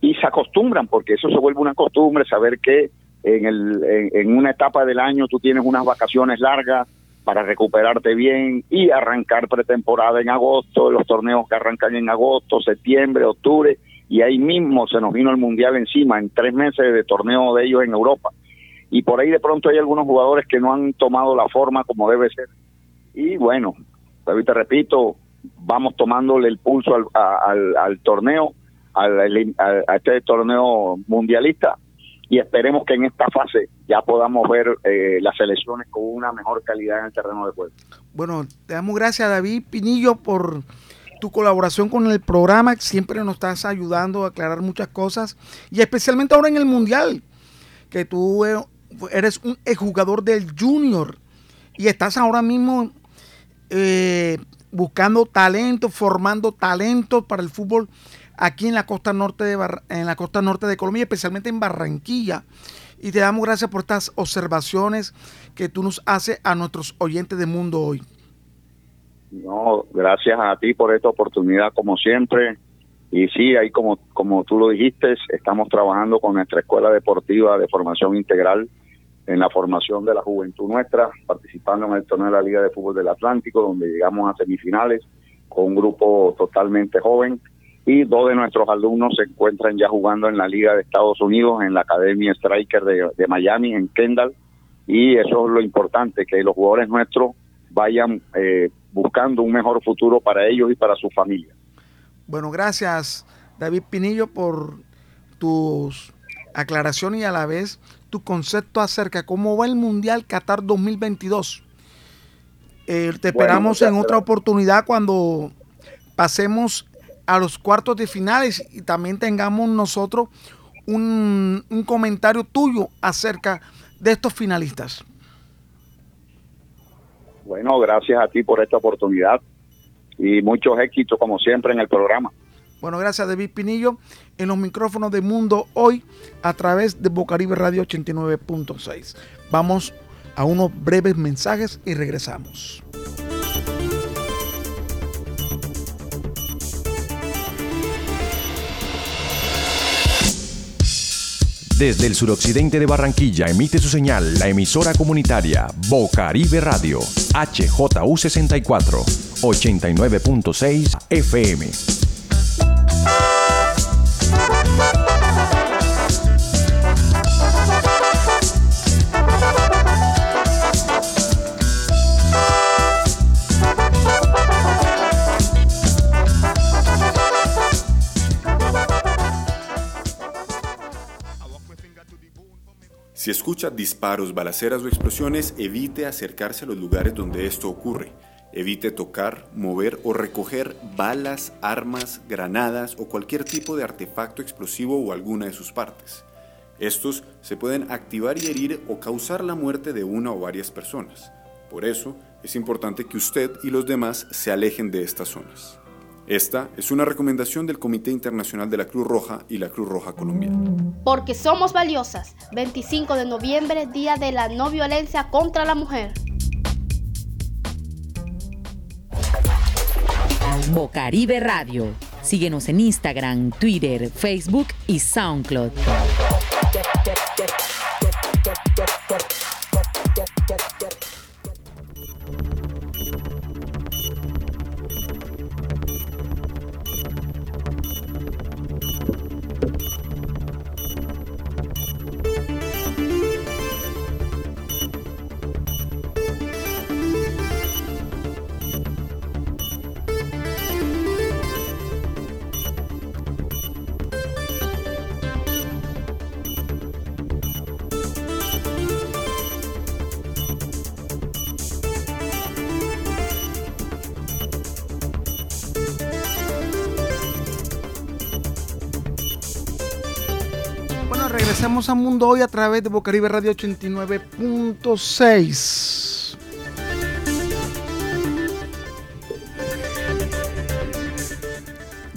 y se acostumbran porque eso se vuelve una costumbre saber que en, el, en, en una etapa del año tú tienes unas vacaciones largas para recuperarte bien y arrancar pretemporada en agosto, los torneos que arrancan en agosto, septiembre, octubre, y ahí mismo se nos vino el Mundial encima, en tres meses de torneo de ellos en Europa. Y por ahí de pronto hay algunos jugadores que no han tomado la forma como debe ser. Y bueno, te repito, vamos tomándole el pulso al, al, torneo, al- a este torneo mundialista, y esperemos que en esta fase ya podamos ver eh, las selecciones con una mejor calidad en el terreno de juego. Bueno, te damos gracias a David Pinillo por tu colaboración con el programa. Siempre nos estás ayudando a aclarar muchas cosas. Y especialmente ahora en el Mundial, que tú eh, eres un jugador del Junior y estás ahora mismo eh, buscando talento, formando talentos para el fútbol aquí en la costa norte de Bar- en la costa norte de Colombia, especialmente en Barranquilla. Y te damos gracias por estas observaciones que tú nos haces a nuestros oyentes de Mundo Hoy. No, gracias a ti por esta oportunidad como siempre. Y sí, ahí como, como tú lo dijiste, estamos trabajando con nuestra escuela deportiva de formación integral en la formación de la juventud nuestra, participando en el torneo de la Liga de Fútbol del Atlántico, donde llegamos a semifinales con un grupo totalmente joven. Y dos de nuestros alumnos se encuentran ya jugando en la Liga de Estados Unidos, en la Academia Striker de, de Miami, en Kendall. Y eso es lo importante, que los jugadores nuestros vayan eh, buscando un mejor futuro para ellos y para su familia. Bueno, gracias David Pinillo por tus aclaraciones y a la vez tu concepto acerca de cómo va el Mundial Qatar 2022. Eh, te esperamos en otra oportunidad cuando pasemos a los cuartos de finales y también tengamos nosotros un, un comentario tuyo acerca de estos finalistas. Bueno, gracias a ti por esta oportunidad y muchos éxitos como siempre en el programa. Bueno, gracias David Pinillo en los micrófonos de Mundo Hoy a través de Bocaribe Radio 89.6. Vamos a unos breves mensajes y regresamos. Desde el suroccidente de Barranquilla emite su señal la emisora comunitaria Bocaribe Radio, HJU64, 89.6 FM. Si escucha disparos, balaceras o explosiones, evite acercarse a los lugares donde esto ocurre. Evite tocar, mover o recoger balas, armas, granadas o cualquier tipo de artefacto explosivo o alguna de sus partes. Estos se pueden activar y herir o causar la muerte de una o varias personas. Por eso, es importante que usted y los demás se alejen de estas zonas. Esta es una recomendación del Comité Internacional de la Cruz Roja y la Cruz Roja Colombiana. Porque somos valiosas. 25 de noviembre, Día de la No Violencia contra la Mujer. Bocaribe Radio. Síguenos en Instagram, Twitter, Facebook y SoundCloud. Regresamos a Mundo Hoy a través de Bocaribe Radio 89.6.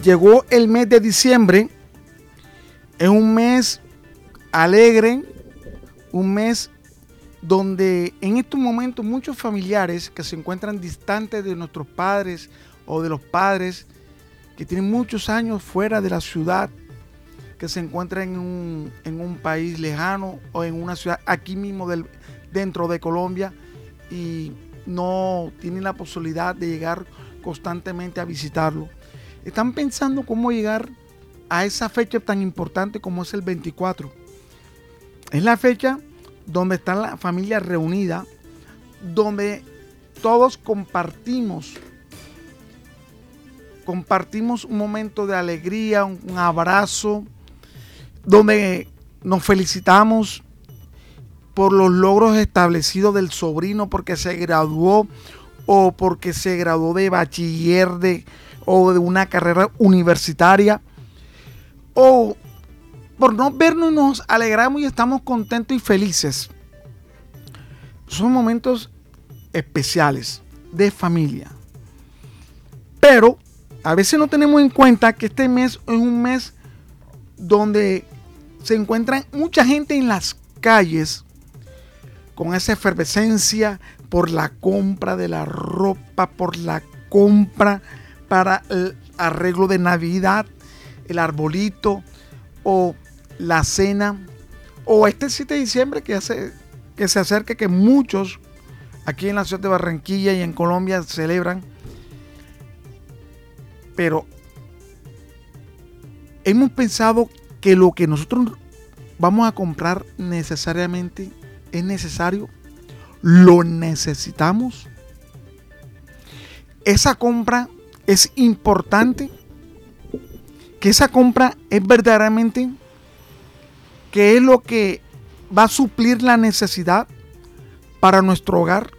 Llegó el mes de diciembre. Es un mes alegre, un mes donde en estos momentos muchos familiares que se encuentran distantes de nuestros padres o de los padres que tienen muchos años fuera de la ciudad, que se encuentra en un, en un país lejano o en una ciudad aquí mismo dentro de Colombia y no tienen la posibilidad de llegar constantemente a visitarlo. Están pensando cómo llegar a esa fecha tan importante como es el 24. Es la fecha donde está la familia reunida, donde todos compartimos compartimos un momento de alegría, un abrazo, donde nos felicitamos por los logros establecidos del sobrino porque se graduó o porque se graduó de bachiller de, o de una carrera universitaria o por no vernos nos alegramos y estamos contentos y felices. Son momentos especiales de familia. Pero a veces no tenemos en cuenta que este mes es un mes donde se encuentran mucha gente en las calles con esa efervescencia por la compra de la ropa, por la compra para el arreglo de Navidad, el arbolito o la cena o este 7 de diciembre que, hace, que se acerca que muchos aquí en la ciudad de Barranquilla y en Colombia celebran. Pero hemos pensado que lo que nosotros vamos a comprar necesariamente es necesario, lo necesitamos. Esa compra es importante, que esa compra es verdaderamente que es lo que va a suplir la necesidad para nuestro hogar.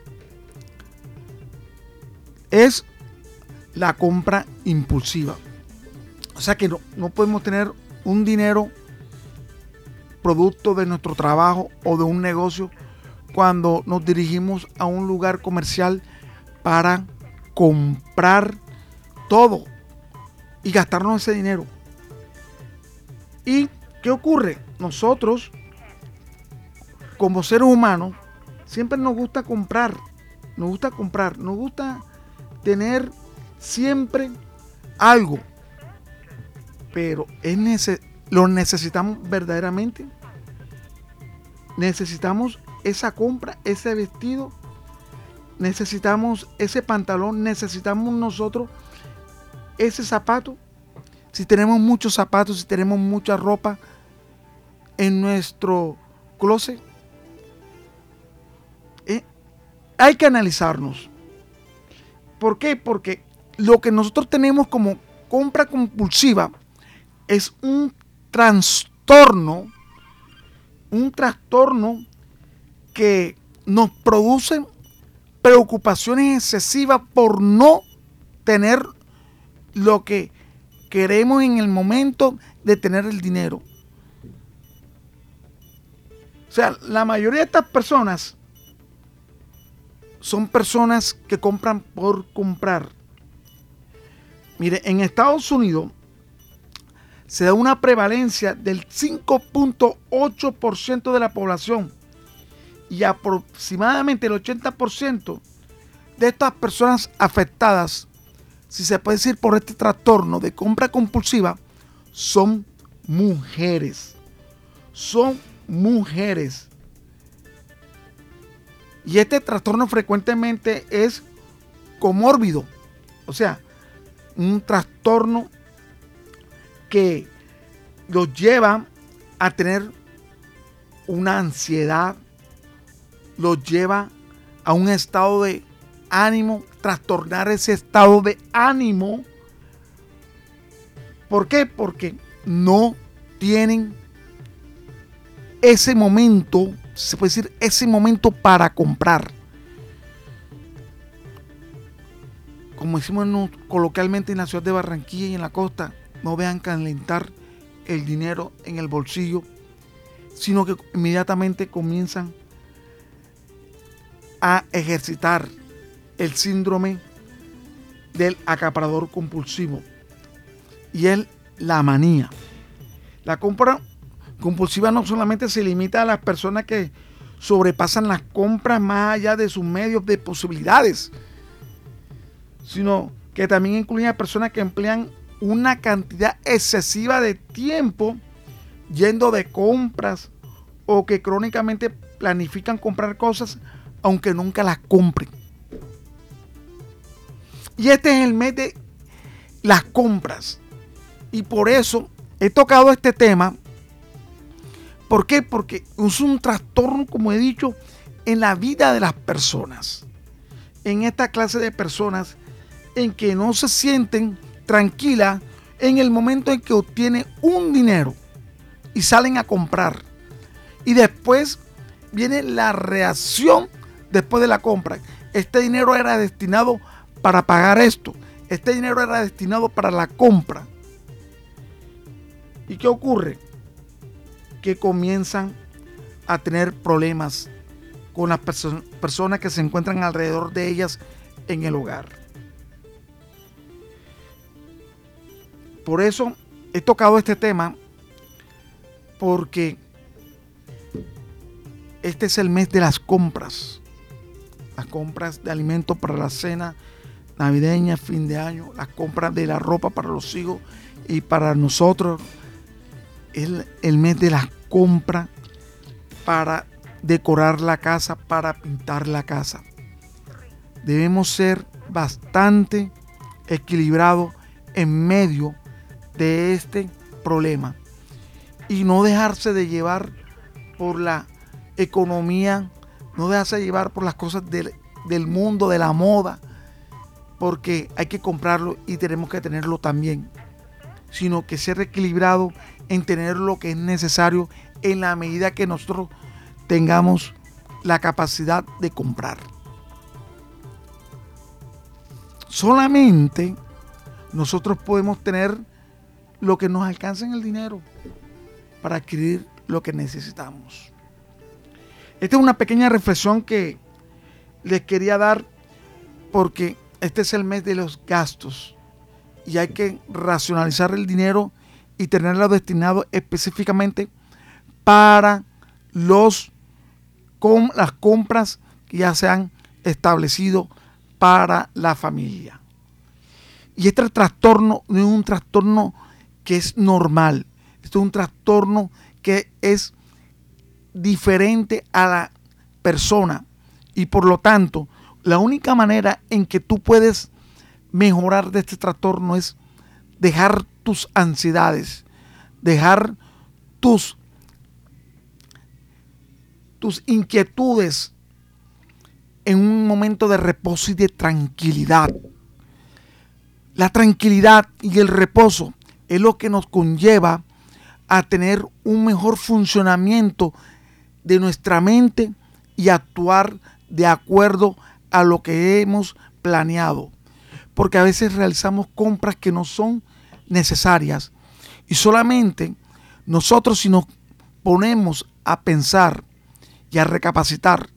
Es la compra impulsiva. O sea que no, no podemos tener un dinero producto de nuestro trabajo o de un negocio cuando nos dirigimos a un lugar comercial para comprar todo y gastarnos ese dinero. ¿Y qué ocurre? Nosotros, como seres humanos, siempre nos gusta comprar, nos gusta comprar, nos gusta tener siempre algo pero es lo necesitamos verdaderamente. Necesitamos esa compra, ese vestido, necesitamos ese pantalón, necesitamos nosotros ese zapato. Si tenemos muchos zapatos, si tenemos mucha ropa en nuestro closet, eh, hay que analizarnos. ¿Por qué? Porque lo que nosotros tenemos como compra compulsiva es un trastorno un trastorno que nos produce preocupaciones excesivas por no tener lo que queremos en el momento de tener el dinero. O sea, la mayoría de estas personas son personas que compran por comprar. Mire, en Estados Unidos se da una prevalencia del 5.8% de la población y aproximadamente el 80% de estas personas afectadas, si se puede decir por este trastorno de compra compulsiva, son mujeres. Son mujeres. Y este trastorno frecuentemente es comórbido. O sea, un trastorno que los lleva a tener una ansiedad, los lleva a un estado de ánimo, trastornar ese estado de ánimo. ¿Por qué? Porque no tienen ese momento, se puede decir, ese momento para comprar. Como decimos coloquialmente en la ciudad de Barranquilla y en la costa, no vean calentar el dinero en el bolsillo, sino que inmediatamente comienzan a ejercitar el síndrome del acaparador compulsivo y es la manía. La compra compulsiva no solamente se limita a las personas que sobrepasan las compras más allá de sus medios de posibilidades, sino que también incluye a personas que emplean una cantidad excesiva de tiempo yendo de compras o que crónicamente planifican comprar cosas aunque nunca las compren. Y este es el mes de las compras. Y por eso he tocado este tema ¿Por qué? Porque es un trastorno, como he dicho, en la vida de las personas. En esta clase de personas en que no se sienten tranquilas en el momento en que obtienen un dinero y salen a comprar. Y después viene la reacción después de la compra. Este dinero era destinado para pagar esto. Este dinero era destinado para la compra. ¿Y qué ocurre? que comienzan a tener problemas con las personas que se encuentran alrededor de ellas en el hogar. Por eso he tocado este tema porque este es el mes de las compras. Las compras de alimentos para la cena navideña, fin de año, las compras de la ropa para los hijos y para nosotros, el, el mes de la compra para decorar la casa, para pintar la casa. Debemos ser bastante equilibrados en medio de este problema y no dejarse de llevar por la economía, no dejarse llevar por las cosas del, del mundo, de la moda, porque hay que comprarlo y tenemos que tenerlo también, sino que ser equilibrado en tener lo que es necesario en la medida que nosotros tengamos la capacidad de comprar. Solamente nosotros podemos tener lo que nos alcanza en el dinero para adquirir lo que necesitamos. Esta es una pequeña reflexión que les quería dar porque este es el mes de los gastos y hay que racionalizar el dinero y tenerlo destinado específicamente para los, con las compras que ya se han establecido para la familia. Y este trastorno no es un trastorno que es normal, este es un trastorno que es diferente a la persona y por lo tanto la única manera en que tú puedes mejorar de este trastorno es dejar tus ansiedades, dejar tus, tus inquietudes en un momento de reposo y de tranquilidad. La tranquilidad y el reposo es lo que nos conlleva a tener un mejor funcionamiento de nuestra mente y actuar de acuerdo a lo que hemos planeado. Porque a veces realizamos compras que no son necesarias. Y solamente nosotros si nos ponemos a pensar y a recapacitar,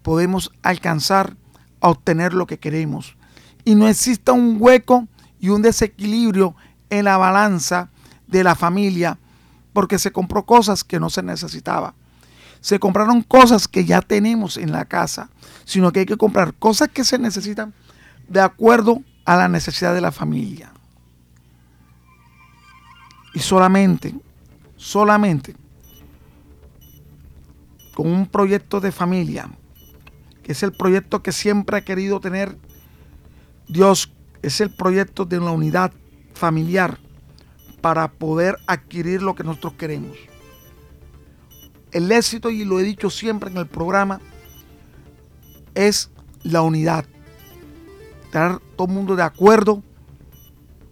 podemos alcanzar a obtener lo que queremos. Y no exista un hueco y un desequilibrio en la balanza de la familia porque se compró cosas que no se necesitaba. Se compraron cosas que ya tenemos en la casa, sino que hay que comprar cosas que se necesitan de acuerdo a la necesidad de la familia. Y solamente, solamente con un proyecto de familia, que es el proyecto que siempre ha querido tener Dios, es el proyecto de una unidad familiar para poder adquirir lo que nosotros queremos. El éxito, y lo he dicho siempre en el programa, es la unidad. Estar todo el mundo de acuerdo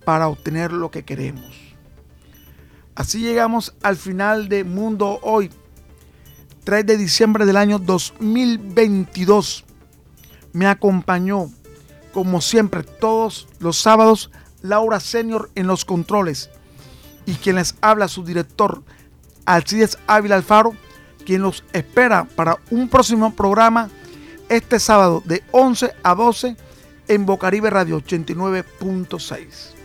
para obtener lo que queremos. Así llegamos al final de Mundo Hoy, 3 de diciembre del año 2022. Me acompañó, como siempre, todos los sábados, Laura Senior en los controles y quien les habla su director Alcides Ávila Alfaro, quien los espera para un próximo programa este sábado de 11 a 12 en Bocaribe Radio 89.6.